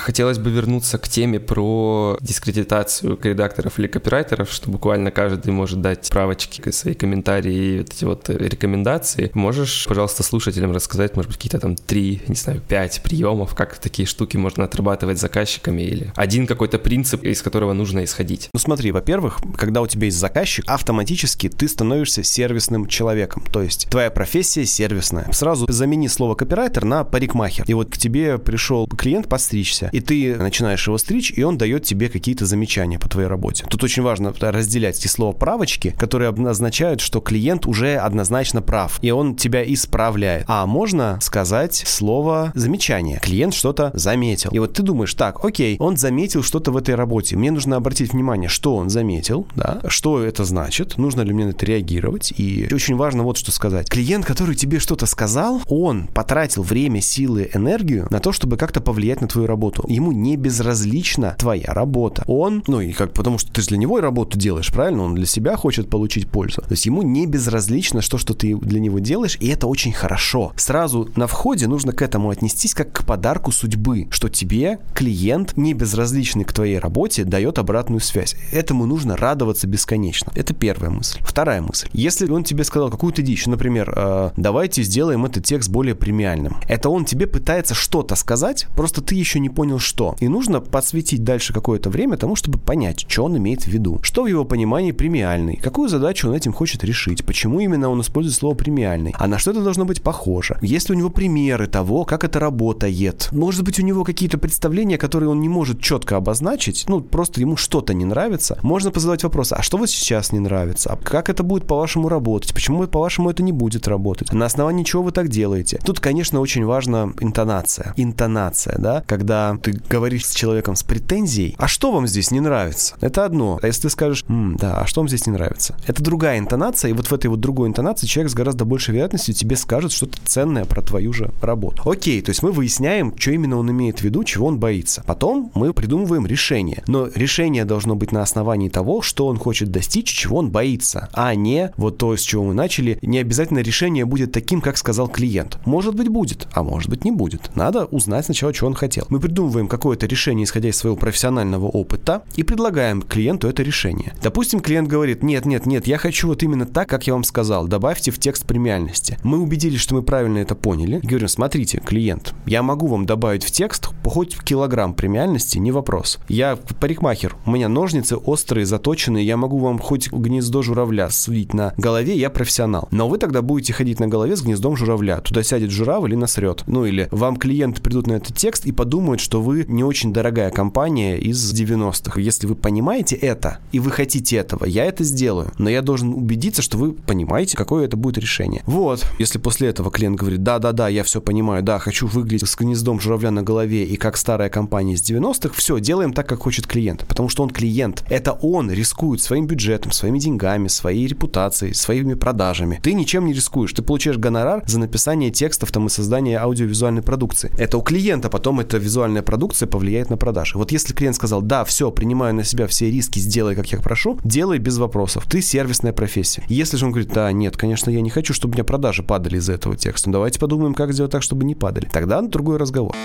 Хотелось бы вернуться к теме про дискредитацию редакторов или копирайтеров, что буквально каждый может дать справочки, свои комментарии и вот эти вот рекомендации. Можешь, пожалуйста, слушателям рассказать, может быть, какие-то там три, не знаю, пять приемов, как такие штуки можно отрабатывать заказчиками или один какой-то принцип, из которого нужно исходить? Ну смотри, во-первых, когда у тебя есть заказчик, автоматически ты становишься сервисным человеком. То есть твоя профессия сервисная. Сразу замени слово копирайтер на парикмахер. И вот к тебе пришел клиент подстричься, и ты начинаешь его стричь, и он дает тебе какие-то замечания по твоей работе. Тут очень важно разделять эти слова правочки, которые означают, что клиент уже однозначно прав, и он тебя исправляет. А можно сказать слово замечание. Клиент что-то заметил. И вот ты думаешь, так, окей, он заметил что-то в этой работе. Мне нужно обратить внимание, что он заметил, да, что это значит, нужно ли мне на это реагировать. И очень важно вот что сказать. Клиент, который тебе что-то сказал, он потратил время, силы, энергию на то, чтобы как-то повлиять на твою работу. Ему не безразлична твоя работа. Он, ну и как, потому что ты же для него и работу делаешь, правильно? Он для себя хочет получить пользу. То есть ему не безразлично, что, что ты для него делаешь, и это очень хорошо. Сразу на входе нужно к этому отнестись как к подарку судьбы, что тебе клиент, не безразличный к твоей работе, дает обратную связь. Этому нужно радоваться бесконечно. Это первая мысль. Вторая мысль. Если он тебе сказал какую-то дичь, например, э, давайте сделаем этот текст более премиальным. Это он тебе пытается что-то сказать, просто ты еще не понял что. И нужно подсветить дальше какое-то время тому, чтобы понять, что он имеет в виду. Что в его понимании премиальный, какую задачу он этим хочет решить, почему именно он использует слово премиальный, а на что это должно быть похоже. Есть ли у него примеры того, как это работает. Может быть, у него какие-то представления, которые он не может четко обозначить, ну, просто ему что-то не нравится. Можно позадавать вопрос, а что вот сейчас не нравится? А как это будет по-вашему работать? Почему по-вашему это не будет работать? На основании чего вы так делаете? Тут, конечно, очень важна интонация. Интонация, да? Когда ты говоришь с человеком с претензией, а что вам здесь не нравится? Это одно. А если ты скажешь, М, да, а что вам здесь не нравится? Это другая интонация, и вот в этой вот другой интонации человек с гораздо большей вероятностью тебе скажет что-то ценное про твою же работу. Окей, то есть мы выясняем, что именно он имеет в виду, чего он боится. Потом мы придумываем решение. Но решение должно быть на основании того, что он хочет достичь, чего он боится, а не вот то, с чего мы начали. Не обязательно решение будет таким, как сказал клиент. Может быть, будет, а может быть, не будет. Надо узнать сначала, что он хотел. Мы придумываем какое-то решение, исходя из своего профессионального опыта, и предлагаем клиенту это решение. Допустим, клиент говорит, нет, нет, нет, я хочу вот именно так, как я вам сказал, добавьте в текст премиальности. Мы убедились, что мы правильно это поняли, и говорим, смотрите, клиент, я могу вам добавить в текст хоть килограмм премиальности, не вопрос. Я парикмахер, у меня ножницы острые, заточенные, я могу вам хоть гнездо журавля свить на голове, я профессионал. Но вы тогда будете ходить на голове с гнездом журавля. Туда сядет журавль или насрет. Ну или вам клиенты придут на этот текст и подумают, что вы не очень дорогая компания из 90-х. Если вы понимаете это, и вы хотите этого, я это сделаю. Но я должен убедиться, что вы понимаете, какое это будет решение. Вот. Если после этого клиент говорит, да-да-да, я все понимаю, да, хочу выглядеть с гнездом журавля на голове и как старая компания из 90-х, все, делаем так, как хочет клиент. Потому что он клиент. Это он рискует своим бюджетом, своими деньгами, своей репутацией, своими продажами. Ты ничем не рискуешь. Ты получаешь гонорар за написание текстов там и создание аудиовизуальной продукции. Это у клиента, потом эта визуальная продукция повлияет на продажи. Вот если клиент сказал, да, все, принимаю на себя все риски, сделай, как я прошу, делай без вопросов. Ты сервисная профессия. Если же он говорит, да, нет, конечно, я не хочу, чтобы у меня продажи падали из-за этого текста. Ну, давайте подумаем, как сделать так, чтобы не падали. Тогда другой разговор.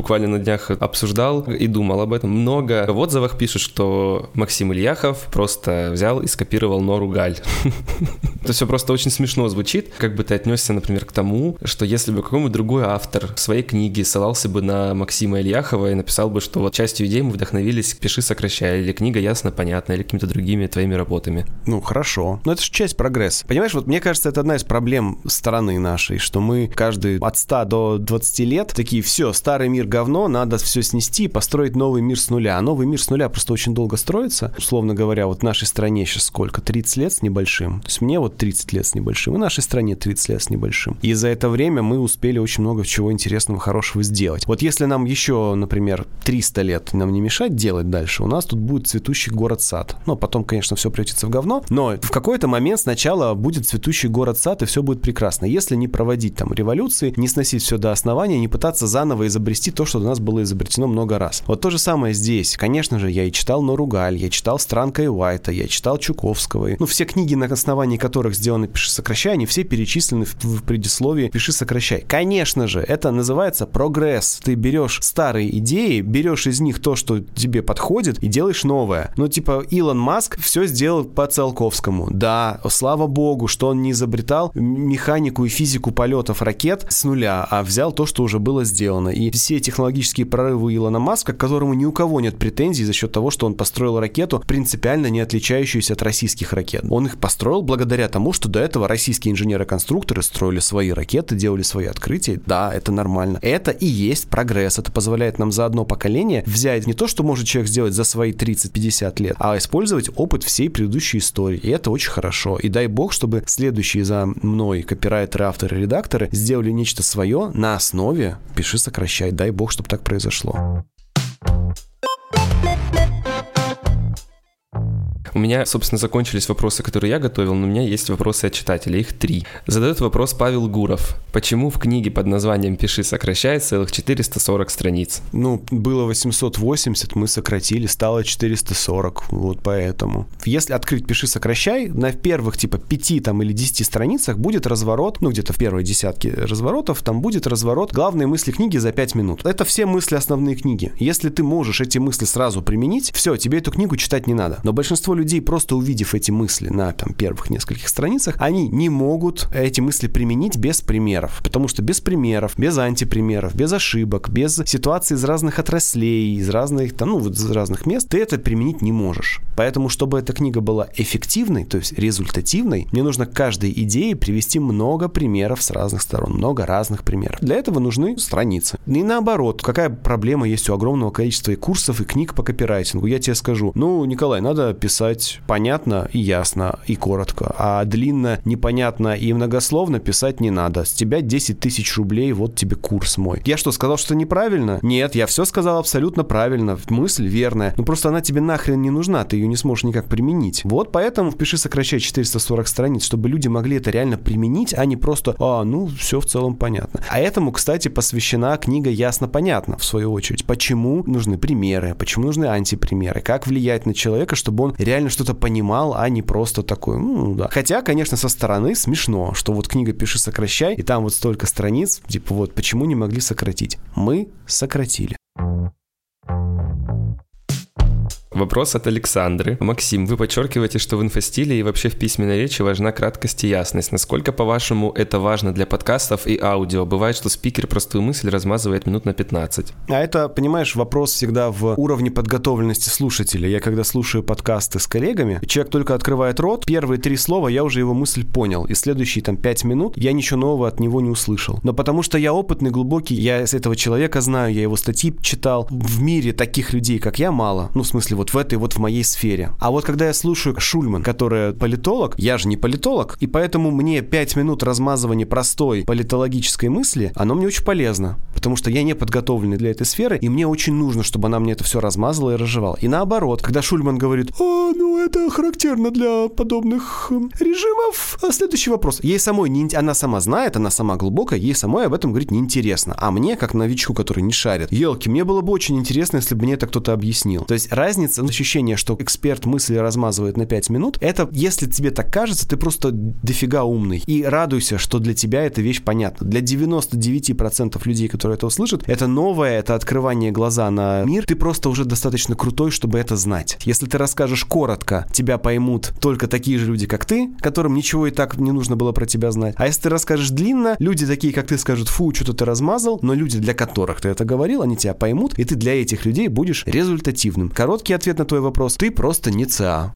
Буквально на днях обсуждал и думал об этом. Много в отзывах пишут, что Максим Ильяхов просто взял и скопировал Нору Галь. Это все просто очень смешно звучит. Как бы ты отнесся, например, к тому, что если бы какой-нибудь другой автор в своей книге ссылался бы на Максима Ильяхова и написал бы, что вот частью идей мы вдохновились «Пиши, сокращай», или «Книга ясно, понятно», или какими-то другими твоими работами. Ну, хорошо. Но это же часть прогресса. Понимаешь, вот мне кажется, это одна из проблем страны нашей, что мы каждый от 100 до 20 лет такие, все, старый мир говно, надо все снести и построить новый мир с нуля. А новый мир с нуля просто очень долго строится. Условно говоря, вот нашей стране сейчас сколько? 30 лет с небольшим. То есть мне вот 30 лет с небольшим, и нашей стране 30 лет с небольшим. И за это время мы успели очень много чего интересного, хорошего сделать. Вот если нам еще, например, 300 лет нам не мешать делать дальше, у нас тут будет цветущий город-сад. Ну, потом, конечно, все превратится в говно, но в какой-то момент сначала будет цветущий город-сад, и все будет прекрасно. Если не проводить там революции, не сносить все до основания, не пытаться заново изобрести то, что до нас было изобретено много раз. Вот то же самое здесь. Конечно же, я и читал Норугаль, я читал Странка и Уайта, я читал Чуковского. Ну, все книги, на основании которых сделаны «Пиши, сокращай», они все перечислены в, в предисловии «Пиши, сокращай». Конечно же, это называется прогресс. Ты берешь старые идеи, берешь из них то, что тебе подходит, и делаешь новое. Ну, типа, Илон Маск все сделал по Циолковскому. Да, слава богу, что он не изобретал механику и физику полетов ракет с нуля, а взял то, что уже было сделано. И все технологические прорывы Илона Маска, к которому ни у кого нет претензий за счет того, что он построил ракету, принципиально не отличающуюся от российских ракет. Он их построил благодаря тому, что до этого российские инженеры-конструкторы строили свои ракеты, делали свои открытия. Да, это нормально. Это и есть прогресс. Это позволяет нам за одно поколение взять не то, что может человек сделать за свои 30-50 лет, а использовать опыт всей предыдущей истории. И это очень хорошо. И дай бог, чтобы следующие за мной копирайтеры, авторы, редакторы сделали нечто свое на основе «Пиши, сокращай». Дай бог, чтобы так произошло. У меня, собственно, закончились вопросы, которые я готовил, но у меня есть вопросы от читателей, их три. Задает вопрос Павел Гуров. Почему в книге под названием «Пиши, сокращай» целых 440 страниц? Ну, было 880, мы сократили, стало 440, вот поэтому. Если открыть «Пиши, сокращай», на первых, типа, 5 там или 10 страницах будет разворот, ну, где-то в первой десятке разворотов, там будет разворот главные мысли книги за 5 минут. Это все мысли основные книги. Если ты можешь эти мысли сразу применить, все, тебе эту книгу читать не надо. Но большинство людей, просто увидев эти мысли на там, первых нескольких страницах, они не могут эти мысли применить без примеров. Потому что без примеров, без антипримеров, без ошибок, без ситуаций из разных отраслей, из разных, там, ну, вот из разных мест, ты это применить не можешь. Поэтому, чтобы эта книга была эффективной, то есть результативной, мне нужно к каждой идее привести много примеров с разных сторон, много разных примеров. Для этого нужны страницы. И наоборот, какая проблема есть у огромного количества и курсов, и книг по копирайтингу? Я тебе скажу, ну, Николай, надо писать писать понятно и ясно и коротко, а длинно, непонятно и многословно писать не надо. С тебя 10 тысяч рублей, вот тебе курс мой. Я что, сказал, что неправильно? Нет, я все сказал абсолютно правильно. Мысль верная. Ну просто она тебе нахрен не нужна, ты ее не сможешь никак применить. Вот поэтому впиши сокращай 440 страниц, чтобы люди могли это реально применить, а не просто, а, ну, все в целом понятно. А этому, кстати, посвящена книга «Ясно-понятно», в свою очередь. Почему нужны примеры, почему нужны антипримеры, как влиять на человека, чтобы он реально реально что-то понимал, а не просто такой, ну да. Хотя, конечно, со стороны смешно, что вот книга «Пиши, сокращай», и там вот столько страниц, типа вот почему не могли сократить? Мы сократили. Вопрос от Александры. Максим, вы подчеркиваете, что в инфостиле и вообще в письменной речи важна краткость и ясность. Насколько, по-вашему, это важно для подкастов и аудио? Бывает, что спикер простую мысль размазывает минут на 15. А это, понимаешь, вопрос всегда в уровне подготовленности слушателя. Я когда слушаю подкасты с коллегами, человек только открывает рот, первые три слова, я уже его мысль понял. И следующие там пять минут я ничего нового от него не услышал. Но потому что я опытный, глубокий, я с этого человека знаю, я его статьи читал. В мире таких людей, как я, мало. Ну, в смысле, вот в этой вот в моей сфере. А вот когда я слушаю Шульман, которая политолог, я же не политолог, и поэтому мне 5 минут размазывания простой политологической мысли, оно мне очень полезно, потому что я не подготовленный для этой сферы, и мне очень нужно, чтобы она мне это все размазала и разжевала. И наоборот, когда Шульман говорит, а, ну это характерно для подобных эм, режимов. А следующий вопрос. Ей самой, не, она сама знает, она сама глубокая, ей самой об этом говорить неинтересно. А мне, как новичку, который не шарит, елки, мне было бы очень интересно, если бы мне это кто-то объяснил. То есть разница разница, ощущение, что эксперт мысли размазывает на 5 минут, это, если тебе так кажется, ты просто дофига умный. И радуйся, что для тебя эта вещь понятна. Для 99% людей, которые это услышат, это новое, это открывание глаза на мир. Ты просто уже достаточно крутой, чтобы это знать. Если ты расскажешь коротко, тебя поймут только такие же люди, как ты, которым ничего и так не нужно было про тебя знать. А если ты расскажешь длинно, люди такие, как ты, скажут, фу, что-то ты размазал, но люди, для которых ты это говорил, они тебя поймут, и ты для этих людей будешь результативным. Короткий ответ на твой вопрос. Ты просто не ЦА.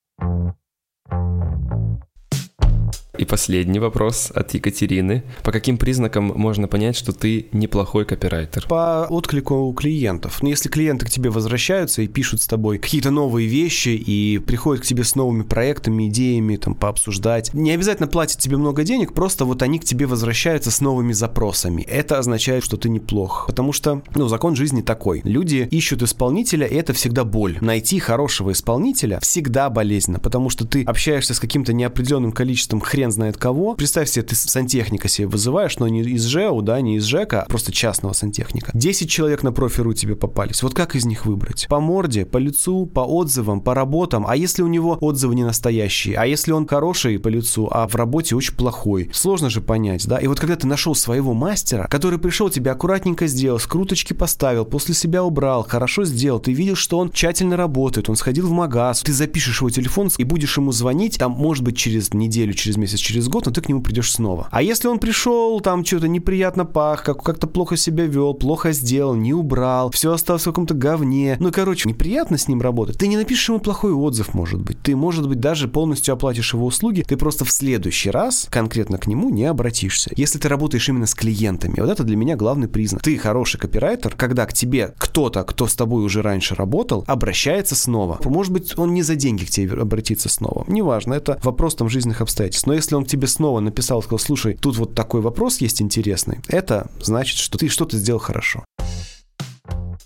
И последний вопрос от Екатерины. По каким признакам можно понять, что ты неплохой копирайтер? По отклику клиентов. Ну, если клиенты к тебе возвращаются и пишут с тобой какие-то новые вещи и приходят к тебе с новыми проектами, идеями, там, пообсуждать, не обязательно платят тебе много денег, просто вот они к тебе возвращаются с новыми запросами. Это означает, что ты неплох. Потому что, ну, закон жизни такой. Люди ищут исполнителя, и это всегда боль. Найти хорошего исполнителя всегда болезненно, потому что ты общаешься с каким-то неопределенным количеством хрен хрен знает кого. Представь себе, ты сантехника себе вызываешь, но не из ЖЭУ, да, не из ЖЭКа, а просто частного сантехника. 10 человек на профи.ру тебе попались. Вот как из них выбрать? По морде, по лицу, по отзывам, по работам. А если у него отзывы не настоящие? А если он хороший по лицу, а в работе очень плохой? Сложно же понять, да? И вот когда ты нашел своего мастера, который пришел, тебя аккуратненько сделал, скруточки поставил, после себя убрал, хорошо сделал, ты видел, что он тщательно работает, он сходил в магаз, ты запишешь его телефон и будешь ему звонить, там, может быть, через неделю, через месяц, через год, но ты к нему придешь снова. А если он пришел, там что-то неприятно пах, как, как-то плохо себя вел, плохо сделал, не убрал, все осталось в каком-то говне, ну, короче, неприятно с ним работать, ты не напишешь ему плохой отзыв, может быть. Ты, может быть, даже полностью оплатишь его услуги, ты просто в следующий раз конкретно к нему не обратишься. Если ты работаешь именно с клиентами, вот это для меня главный признак. Ты хороший копирайтер, когда к тебе кто-то, кто с тобой уже раньше работал, обращается снова. Может быть, он не за деньги к тебе обратится снова. Неважно, это вопрос там жизненных обстоятельств. Но если он к тебе снова написал, сказал, слушай, тут вот такой вопрос есть интересный, это значит, что ты что-то сделал хорошо.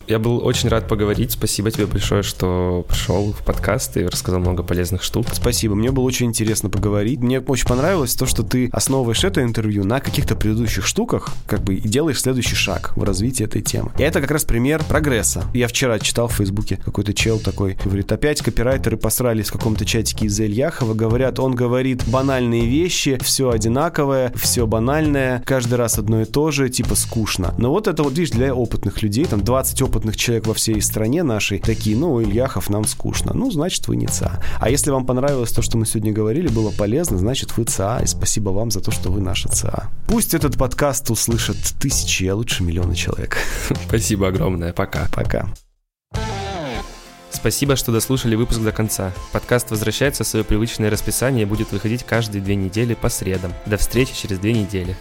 Я был очень рад поговорить. Спасибо тебе большое, что пришел в подкаст и рассказал много полезных штук. Спасибо. Мне было очень интересно поговорить. Мне очень понравилось то, что ты основываешь это интервью на каких-то предыдущих штуках, как бы и делаешь следующий шаг в развитии этой темы. И это как раз пример прогресса. Я вчера читал в Фейсбуке какой-то чел такой, говорит, опять копирайтеры посрались в каком-то чатике из Ильяхова, говорят, он говорит банальные вещи, все одинаковое, все банальное, каждый раз одно и то же, типа скучно. Но вот это вот, видишь, для опытных людей, там 20 опытных опытных человек во всей стране нашей такие, ну, Ильяхов, нам скучно. Ну, значит, вы не ЦА. А если вам понравилось то, что мы сегодня говорили, было полезно, значит, вы ЦА. И спасибо вам за то, что вы наша ЦА. Пусть этот подкаст услышат тысячи, а лучше миллионы человек. Спасибо огромное. Пока. Пока. Спасибо, что дослушали выпуск до конца. Подкаст возвращается в свое привычное расписание и будет выходить каждые две недели по средам. До встречи через две недели.